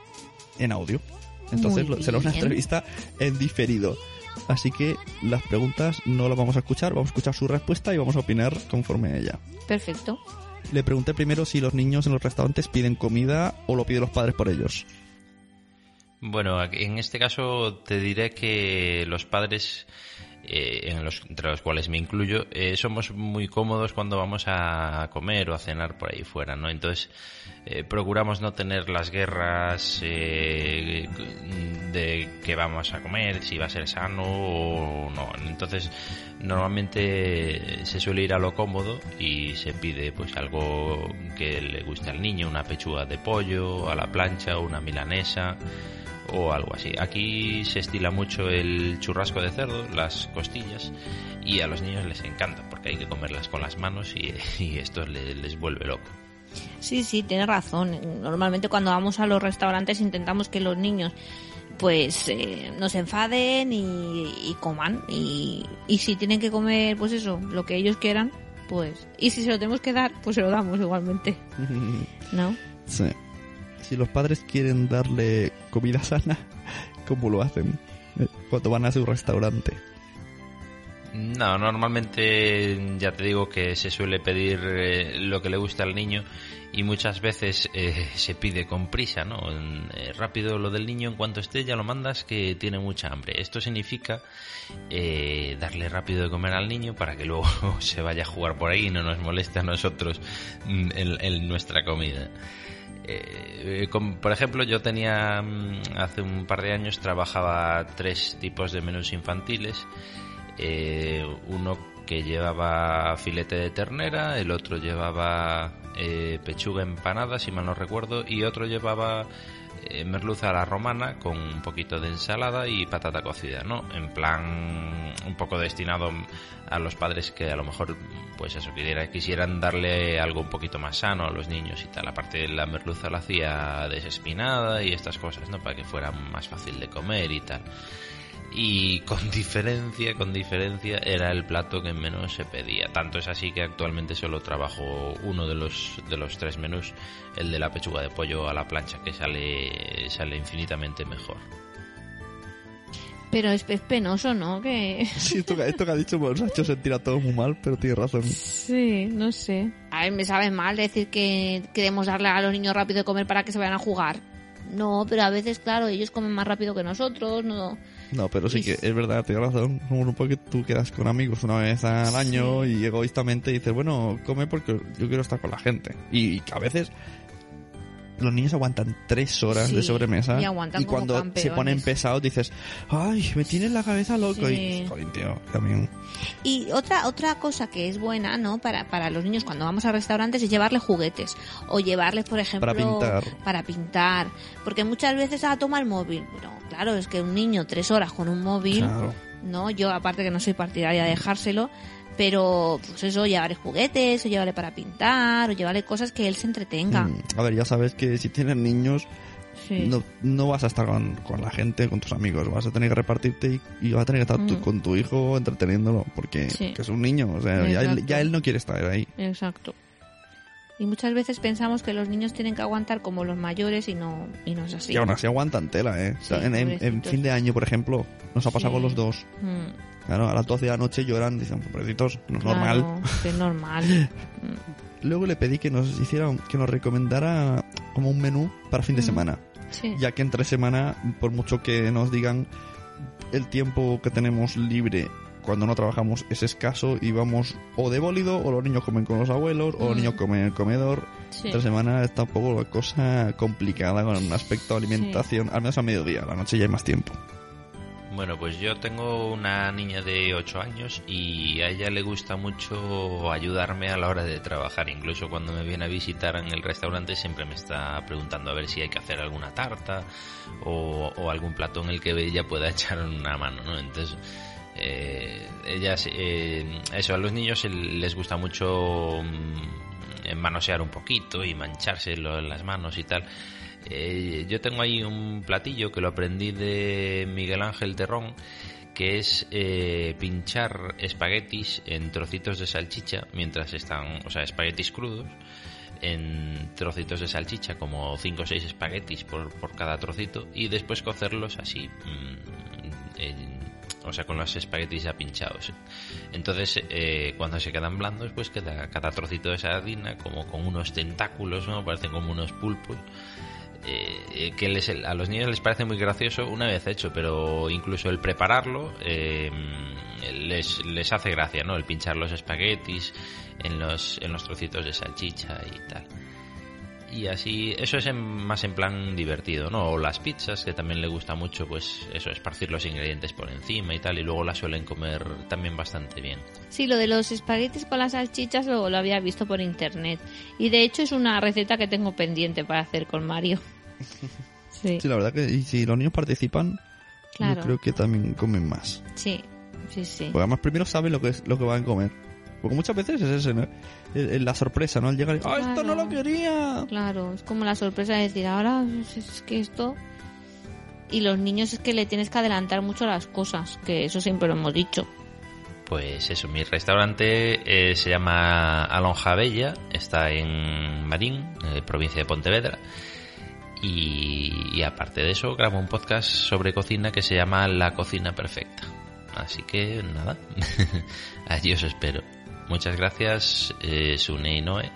en audio. Entonces lo- será una entrevista en diferido. Así que las preguntas no las vamos a escuchar, vamos a escuchar su respuesta y vamos a opinar conforme a ella. Perfecto. Le pregunté primero si los niños en los restaurantes piden comida o lo piden los padres por ellos. Bueno, en este caso te diré que los padres, eh, en los, entre los cuales me incluyo, eh, somos muy cómodos cuando vamos a comer o a cenar por ahí fuera, ¿no? Entonces eh, procuramos no tener las guerras eh, de que vamos a comer, si va a ser sano o no. Entonces normalmente se suele ir a lo cómodo y se pide pues algo que le guste al niño, una pechuga de pollo a la plancha una milanesa o algo así. Aquí se estila mucho el churrasco de cerdo, las costillas, y a los niños les encanta porque hay que comerlas con las manos y, y esto le- les vuelve loco. Sí, sí, tienes razón. Normalmente cuando vamos a los restaurantes intentamos que los niños pues eh, no se enfaden y, y coman. Y, y si tienen que comer, pues eso, lo que ellos quieran, pues... Y si se lo tenemos que dar, pues se lo damos igualmente. ¿No? sí. Si los padres quieren darle comida sana, ¿cómo lo hacen? Cuando van a su restaurante. No, normalmente ya te digo que se suele pedir eh, lo que le gusta al niño y muchas veces eh, se pide con prisa, ¿no? Eh, rápido lo del niño, en cuanto esté ya lo mandas que tiene mucha hambre. Esto significa eh, darle rápido de comer al niño para que luego se vaya a jugar por ahí y no nos moleste a nosotros mm, en nuestra comida. Eh, eh, por ejemplo, yo tenía mm, hace un par de años trabajaba tres tipos de menús infantiles. Eh, uno que llevaba filete de ternera, el otro llevaba eh, pechuga empanada, si mal no recuerdo, y otro llevaba merluza a la romana con un poquito de ensalada y patata cocida, ¿no? En plan un poco destinado a los padres que a lo mejor pues eso quisiera- quisieran darle algo un poquito más sano a los niños y tal. Aparte la merluza la hacía desespinada y estas cosas, ¿no? Para que fuera más fácil de comer y tal y con diferencia, con diferencia, era el plato que menos se pedía. Tanto es así que actualmente solo trabajo uno de los de los tres menús, el de la pechuga de pollo a la plancha, que sale sale infinitamente mejor. Pero es, es penoso, ¿no? Que... Sí, esto, que- esto que ha dicho nos ha hecho sentir a todos muy mal, pero tiene razón. Sí, no sé. A ver, me sabe mal decir que queremos darle a los niños rápido de comer para que se vayan a jugar. No, pero a veces, claro, ellos comen más rápido que nosotros, no... No, pero sí que es verdad, tiene razón. Un poco que tú quedas con amigos una vez al año y egoístamente dices, bueno, come porque yo quiero estar con la gente. Y, a veces los niños aguantan tres horas Sí, de sobremesa y cuando se ponen pesados dices, ay, me tienes la cabeza loco. Sí. Y, joder, tío, también. Y otra otra cosa que es buena, ¿no? Para, para los niños cuando vamos a restaurantes es llevarles juguetes. O llevarles, por ejemplo... Para pintar. Para pintar. Porque muchas veces, ah, toma el móvil. Bueno, claro, es que un niño tres horas con un móvil... Claro. ¿no? Yo aparte que no soy partidaria de dejárselo, pero pues eso, llevarle juguetes, o llevarle para pintar, o llevarle cosas que él se entretenga. Mm, A ver, ya sabes que si tienes niños, Sí. no, no vas a estar con, con la gente, con tus amigos. Vas a tener que repartirte y, y vas a tener que estar Mm. con tu hijo entreteniéndolo, porque Sí. que es un niño. O sea, ya él, ya él no quiere estar ahí. Exacto. Y muchas veces pensamos que los niños tienen que aguantar como los mayores y no, y no es así. Y aún así aguantan tela, ¿eh? Sí, en, en- en pobrecitos. fin de año, por ejemplo, nos ha pasado con los dos. Mm, Claro, a las 12 de la noche lloran, dicen, pobrecitos, no es normal. claro, que es normal. Mm. luego le pedí que nos hiciera, que nos recomendara como un menú para fin de Mm. semana. Sí. Ya que entre semana, por mucho que nos digan, el tiempo que tenemos libre cuando no trabajamos es escaso y vamos o de bólido o los niños comen con los abuelos o los Mm. niños comen en el comedor. Sí. Entre semana está un poco la cosa complicada con un aspecto de alimentación, al menos a mediodía, a la noche ya hay más tiempo. Bueno, pues yo tengo una niña de 8 años y a ella le gusta mucho ayudarme a la hora de trabajar. Incluso cuando me viene a visitar en el restaurante siempre me está preguntando a ver si hay que hacer alguna tarta o, algún plato en el que ella pueda echar una mano, ¿no? Entonces, eh, ellas, eh, eso, a los niños les gusta mucho mm, manosear un poquito y mancharse las manos y tal. Eh, yo tengo ahí un platillo que lo aprendí de Miguel Ángel Terrón, que es eh, pinchar espaguetis en trocitos de salchicha mientras están, o sea, espaguetis crudos en trocitos de salchicha, como 5 o 6 espaguetis por, por cada trocito, y después cocerlos así, mm, o sea, con los espaguetis ya pinchados. Entonces, eh, cuando se quedan blandos, pues queda cada trocito de sardina como con unos tentáculos, ¿no? Parecen como unos pulpos. Eh, eh, que les- a los niños les parece muy gracioso una vez hecho, pero incluso el prepararlo eh, les, les hace gracia, ¿no? El pinchar los espaguetis en los, en los trocitos de salchicha y tal. Y así, eso es en- más en plan divertido, ¿no? O las pizzas, que también le gusta mucho, pues eso, esparcir los ingredientes por encima y tal, y luego las suelen comer también bastante bien. Sí, lo de los espaguetis con las salchichas lo, lo había visto por internet. Y de hecho es una receta que tengo pendiente para hacer con Mario. Sí, Sí, la verdad que y si los niños participan, Claro. yo creo que también comen más. sí, sí, sí. Porque además primero saben lo que es lo que van a comer. Porque muchas veces es ese, ¿no? El- la sorpresa, ¿no? El llegar y, ¡ah, esto no lo quería! Claro, es como la sorpresa de decir, ahora es, es que esto... Y los niños es que le tienes que adelantar mucho las cosas, que eso siempre lo hemos dicho. Pues eso, mi restaurante eh, se llama Alonja Bella, está en Marín, eh, provincia de Pontevedra. Y, y aparte de eso, grabo un podcast sobre cocina que se llama La Cocina Perfecta. Así que nada, allí os espero. Muchas gracias, eh, Sune y Noé.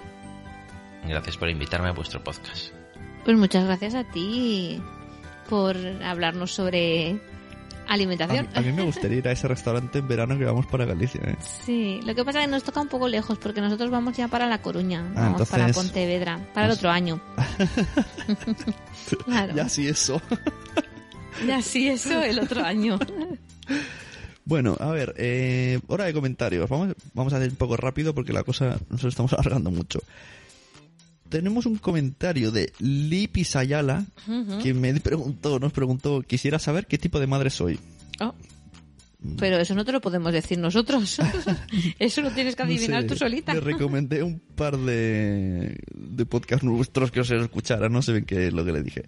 Gracias por invitarme a vuestro podcast. Pues muchas gracias a ti por hablarnos sobre A alimentación. a mí me gustaría ir a ese restaurante en verano que vamos para Galicia, ¿eh? Sí, lo que pasa es que nos toca un poco lejos porque nosotros vamos ya para La Coruña, Ah, vamos para Pontevedra, para el otro año. claro, Ya sí, eso. ya sí, eso el otro año. Bueno, a ver, eh, hora de comentarios. Vamos, vamos a hacer un poco rápido porque la cosa nos estamos alargando mucho. Tenemos un comentario de Lipi Sayala que me preguntó, nos preguntó, quisiera saber qué tipo de madre soy. Oh. Pero eso no te lo podemos decir nosotros. eso lo tienes que No adivinar sé, tú solita. Le recomendé un par de, de podcasts nuestros que os escuchara, no sé bien qué es lo que le dije.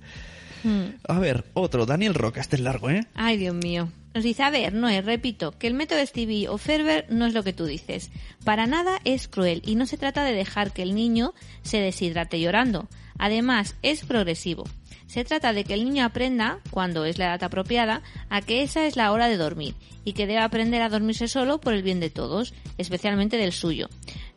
Mm. A ver, otro, Daniel Roca, este es largo, ¿eh? Ay, Dios mío. Nos dice, a ver, Noé, repito, que el método Stevie o Ferber no es lo que tú dices. Para nada es cruel y no se trata de dejar que el niño se deshidrate llorando. Además, es progresivo. Se trata de que el niño aprenda, cuando es la edad apropiada, a que esa es la hora de dormir y que debe aprender a dormirse solo por el bien de todos, especialmente del suyo.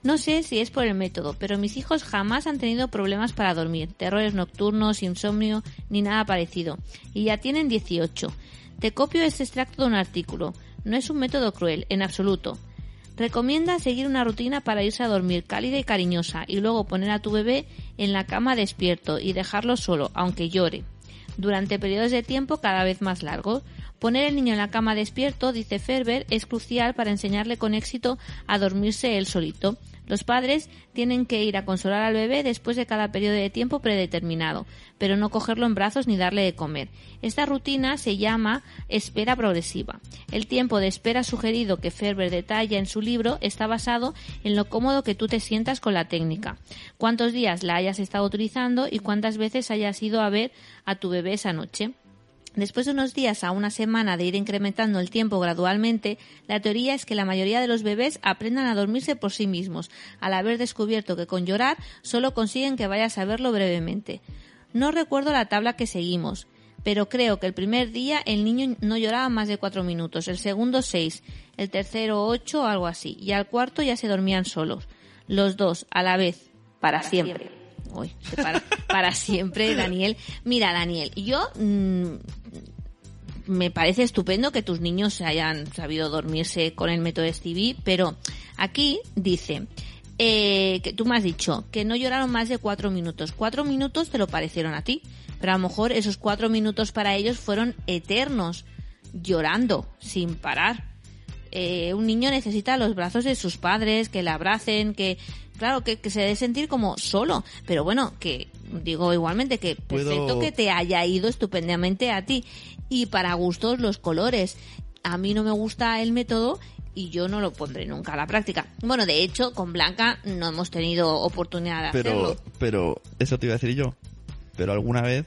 No sé si es por el método, pero mis hijos jamás han tenido problemas para dormir, terrores nocturnos, insomnio, ni nada parecido. Y ya tienen 18. Te copio este extracto de un artículo. No es un método cruel, en absoluto. Recomienda seguir una rutina para irse a dormir cálida y cariñosa y luego poner a tu bebé en la cama despierto y dejarlo solo, aunque llore, durante periodos de tiempo cada vez más largos. Poner el niño en la cama despierto, dice Ferber, es crucial para enseñarle con éxito a dormirse él solito. Los padres tienen que ir a consolar al bebé después de cada periodo de tiempo predeterminado, pero no cogerlo en brazos ni darle de comer. Esta rutina se llama espera progresiva. El tiempo de espera sugerido que Ferber detalla en su libro está basado en lo cómodo que tú te sientas con la técnica, cuántos días la hayas estado utilizando y cuántas veces hayas ido a ver a tu bebé esa noche. Después de unos días a una semana de ir incrementando el tiempo gradualmente, la teoría es que la mayoría de los bebés aprendan a dormirse por sí mismos, al haber descubierto que con llorar solo consiguen que vayas a verlo brevemente. No recuerdo la tabla que seguimos, pero creo que el primer día el niño no lloraba más de cuatro minutos, el segundo seis, el tercero ocho algo así, y al cuarto ya se dormían solos, los dos a la vez. para siempre. Uy, para, para siempre, Daniel. Mira, Daniel, yo mm, me parece estupendo que tus niños hayan sabido dormirse con el método STV, pero aquí dice eh, que tú me has dicho que no lloraron más de cuatro minutos. Cuatro minutos te lo parecieron a ti, pero a lo mejor esos cuatro minutos para ellos fueron eternos, llorando sin parar. Eh, un niño necesita los brazos de sus padres, que le abracen, que, claro, que, que se dé sentir como solo. Pero bueno, que digo igualmente que Puedo- perfecto que te haya ido estupendamente a ti. Y para gustos los colores. A mí no me gusta el método y yo no lo pondré nunca a la práctica. Bueno, de hecho, con Blanca no hemos tenido oportunidad de Pero, hacerlo. pero, eso te iba a decir yo. Pero alguna vez,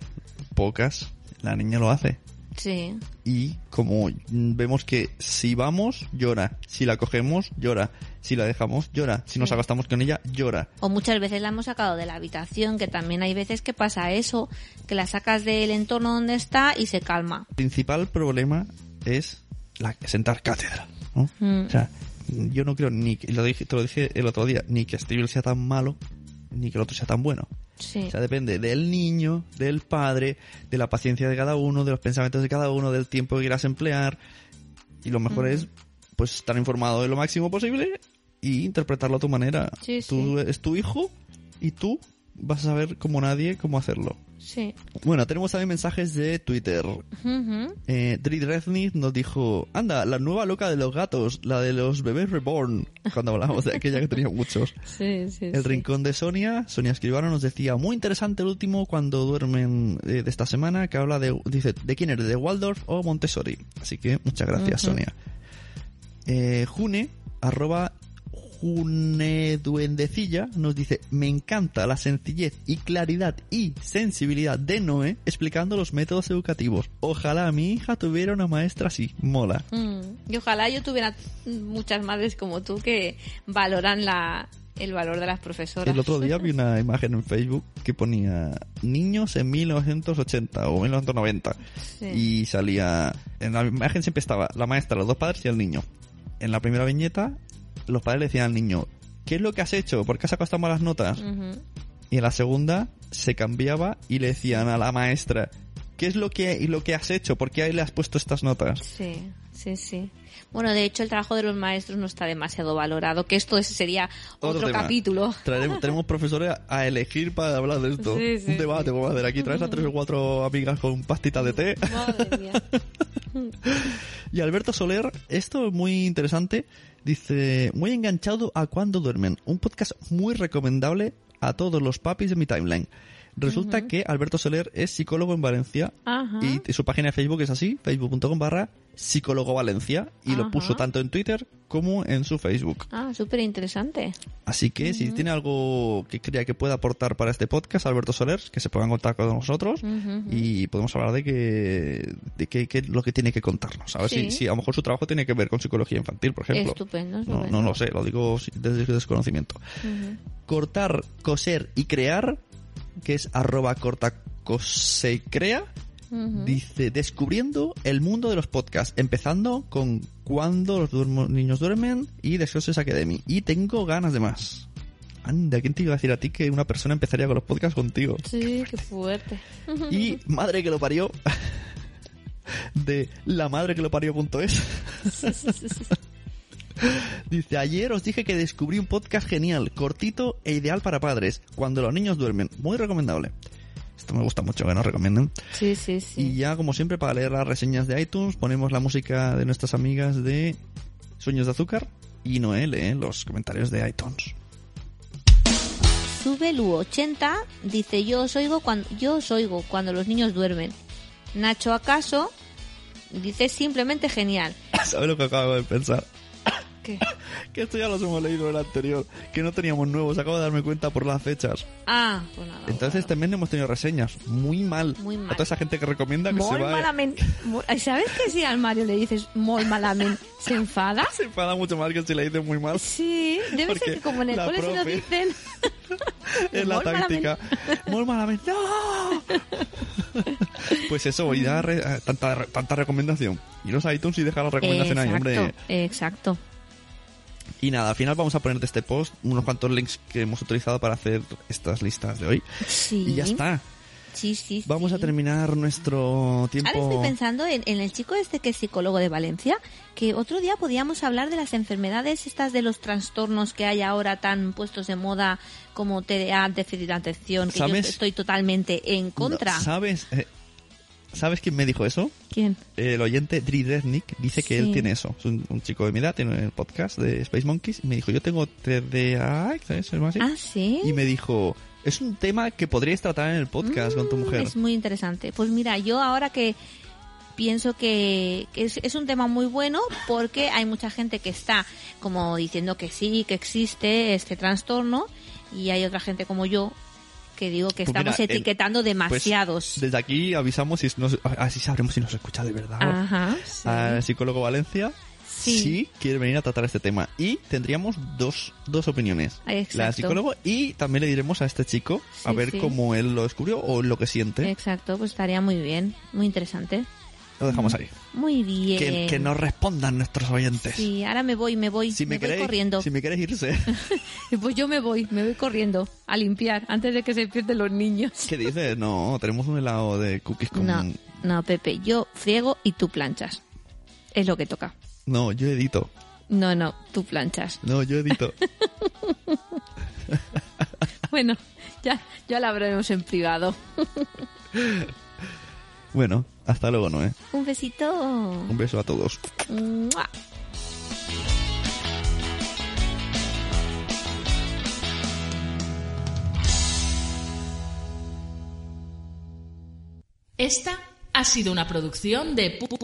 pocas, la niña lo hace. Sí. Y como vemos que si vamos, llora. Si la cogemos, llora. Si la dejamos, llora. Si nos acostamos con ella, llora. O muchas veces la hemos sacado de la habitación, que también hay veces que pasa eso, que la sacas del entorno donde está y se calma. El principal problema es la sentar cátedra. ¿no? Mm. O sea, yo no creo ni que, lo dije, te lo dije el otro día, ni que Steve sea tan malo, ni que el otro sea tan bueno. Sí. O sea, depende del niño, del padre, de la paciencia de cada uno, de los pensamientos de cada uno, del tiempo que quieras emplear. Y lo mejor es, pues, estar informado de lo máximo posible y interpretarlo a tu manera. Sí, tú es tu hijo y tú vas a saber como nadie cómo hacerlo. Sí. Bueno, tenemos también mensajes de Twitter. Ujú. Eh, Dri Resnick nos dijo, anda, la nueva loca de los gatos, la de los bebés reborn, cuando hablamos de aquella que tenía muchos. Sí, sí, El sí. rincón de Sonia, Sonia Escribano nos decía, muy interesante el último cuando duermen eh, de esta semana, que habla de, dice, ¿de quién eres? ¿De Waldorf o Montessori? Así que muchas gracias. Sonia. Eh, June, arroba June Duendecilla, nos dice, me encanta la sencillez y claridad y sensibilidad de Noé explicando los métodos educativos. Ojalá mi hija tuviera una maestra así, mola. Mm. Y ojalá yo tuviera muchas madres como tú que valoran la, el valor de las profesoras. El otro día vi una imagen en Facebook que ponía niños en 1980 o 1990 Sí. y salía en la imagen siempre estaba la maestra, los dos padres y el niño. En la primera viñeta los padres le decían al niño ¿qué es lo que has hecho? ¿por qué has sacado malas notas? Y en la segunda se cambiaba y le decían a la maestra ¿qué es lo que, lo que has hecho? ¿por qué ahí le has puesto estas notas? Sí, sí, sí. Bueno, de hecho, el trabajo de los maestros no está demasiado valorado, que esto es- sería otro, capítulo. Traeremos, tenemos profesores a elegir para hablar de esto. Sí, sí, Un debate, sí. vamos a hacer aquí. Traes a tres o cuatro amigas con pastita de té. Madre mía. Y Alberto Soler, esto es muy interesante, dice, muy enganchado a cuando duermen. Un podcast muy recomendable a todos los papis de mi timeline. Resulta que Alberto Soler es psicólogo en Valencia Ajá. y su página de Facebook es así, facebook.com barra psicólogo Valencia y lo puso tanto en Twitter como en su Facebook. Ah, súper interesante. Así que si tiene algo que crea que pueda aportar para este podcast, Alberto Soler, que se ponga en contacto con nosotros y podemos hablar de que de que, que lo que tiene que contarnos. A ver Sí. si, si a lo mejor su trabajo tiene que ver con psicología infantil, por ejemplo. Estupendo, No, estupendo. no lo sé, lo digo desde desconocimiento. Cortar, coser y crear, que es arroba cortacosecrea, dice descubriendo el mundo de los podcasts, empezando con cuando los niños duermen y Success Academy. Y tengo ganas de más. Anda, ¿quién te iba a decir a ti que una persona empezaría con los podcasts contigo? Sí, qué fuerte. Y madre que lo parió. De la madre que lo parió.es. Dice, ayer os dije que descubrí un podcast genial, cortito e ideal para padres, cuando los niños duermen. Muy recomendable. Esto me gusta mucho que nos recomienden. Sí, sí, sí. Y ya, como siempre, para leer las reseñas de iTunes, ponemos la música de nuestras amigas de Sueños de Azúcar y Noel lee los comentarios de iTunes. Subelu80 dice, yo os oigo cuando, yo os oigo cuando los niños duermen. Nacho acaso dice simplemente genial. ¿Sabes lo que acabo de pensar? ¿Qué? Que esto ya los hemos leído en el anterior, que no teníamos nuevos, acabo de darme cuenta por las fechas. Ah, pues nada. Entonces también hemos tenido reseñas, muy mal. Muy mal. A toda esa gente que recomienda que Molt se va... malament. Molt- ¿Sabes que si al Mario le dices molt malament, se enfada? Se enfada mucho más que si le dicen muy mal. Sí, debe Porque ser que como en el cole se lo profe- dicen. Es la táctica. Muy malamente. ¡No! Pues eso, y da re- eh, tanta, tanta recomendación. Iros a iTunes y dejar la recomendación ahí, hombre. exacto, exacto. Y nada, al final vamos a poner de este post unos cuantos links que hemos utilizado para hacer estas listas de hoy. Sí. Y ya está. Sí, sí, Vamos sí. a terminar nuestro tiempo. Ahora estoy pensando en, en el chico este que es psicólogo de Valencia, que otro día podíamos hablar de las enfermedades estas de los trastornos que hay ahora tan puestos de moda como TDA, déficit de atención, que yo ¿Sabes? estoy totalmente en contra. No, ¿Sabes? ¿Sabes quién me dijo eso? ¿Quién? El oyente Dridesnik dice que Sí. él tiene eso. Es un, un chico de mi edad, tiene el podcast de Space Monkeys. Y me dijo, yo tengo TDA, ¿sabes? Algo así. Ah, sí. Y me dijo, es un tema que podrías tratar en el podcast con tu Mm, mujer. Es muy interesante. Pues mira, yo ahora que pienso que, que es, es un tema muy bueno porque hay mucha gente que está como diciendo que sí, que existe este trastorno y hay otra gente como yo que digo que Pues estamos mira, el- etiquetando Pues, demasiados. desde aquí avisamos y nos, así sabremos si nos escucha de verdad. Ajá. sí. Al psicólogo Valencia. Sí. Sí. quiere venir a tratar este tema. Y tendríamos dos, dos opiniones. Exacto. La del psicólogo y también le diremos a este chico a ver cómo él lo descubrió o lo que siente. Exacto, pues estaría muy bien, muy interesante. Lo dejamos ahí. Muy bien. Que, que nos respondan nuestros oyentes. Sí, ahora me voy, me voy, Si me, me voy corriendo. si me queréis irse, Pues yo me voy, me voy corriendo a limpiar antes de que se pierden los niños. ¿qué dices? No, tenemos un helado de cookies con... No, no, Pepe, yo friego y tú planchas. Es lo que toca. No, yo edito. No, no, tú planchas. No, yo edito. Bueno, ya, ya lo hablaremos en privado. bueno, hasta luego, Noé. Un besito. Un beso a todos. ¡Mua! Esta ha sido una producción de pu-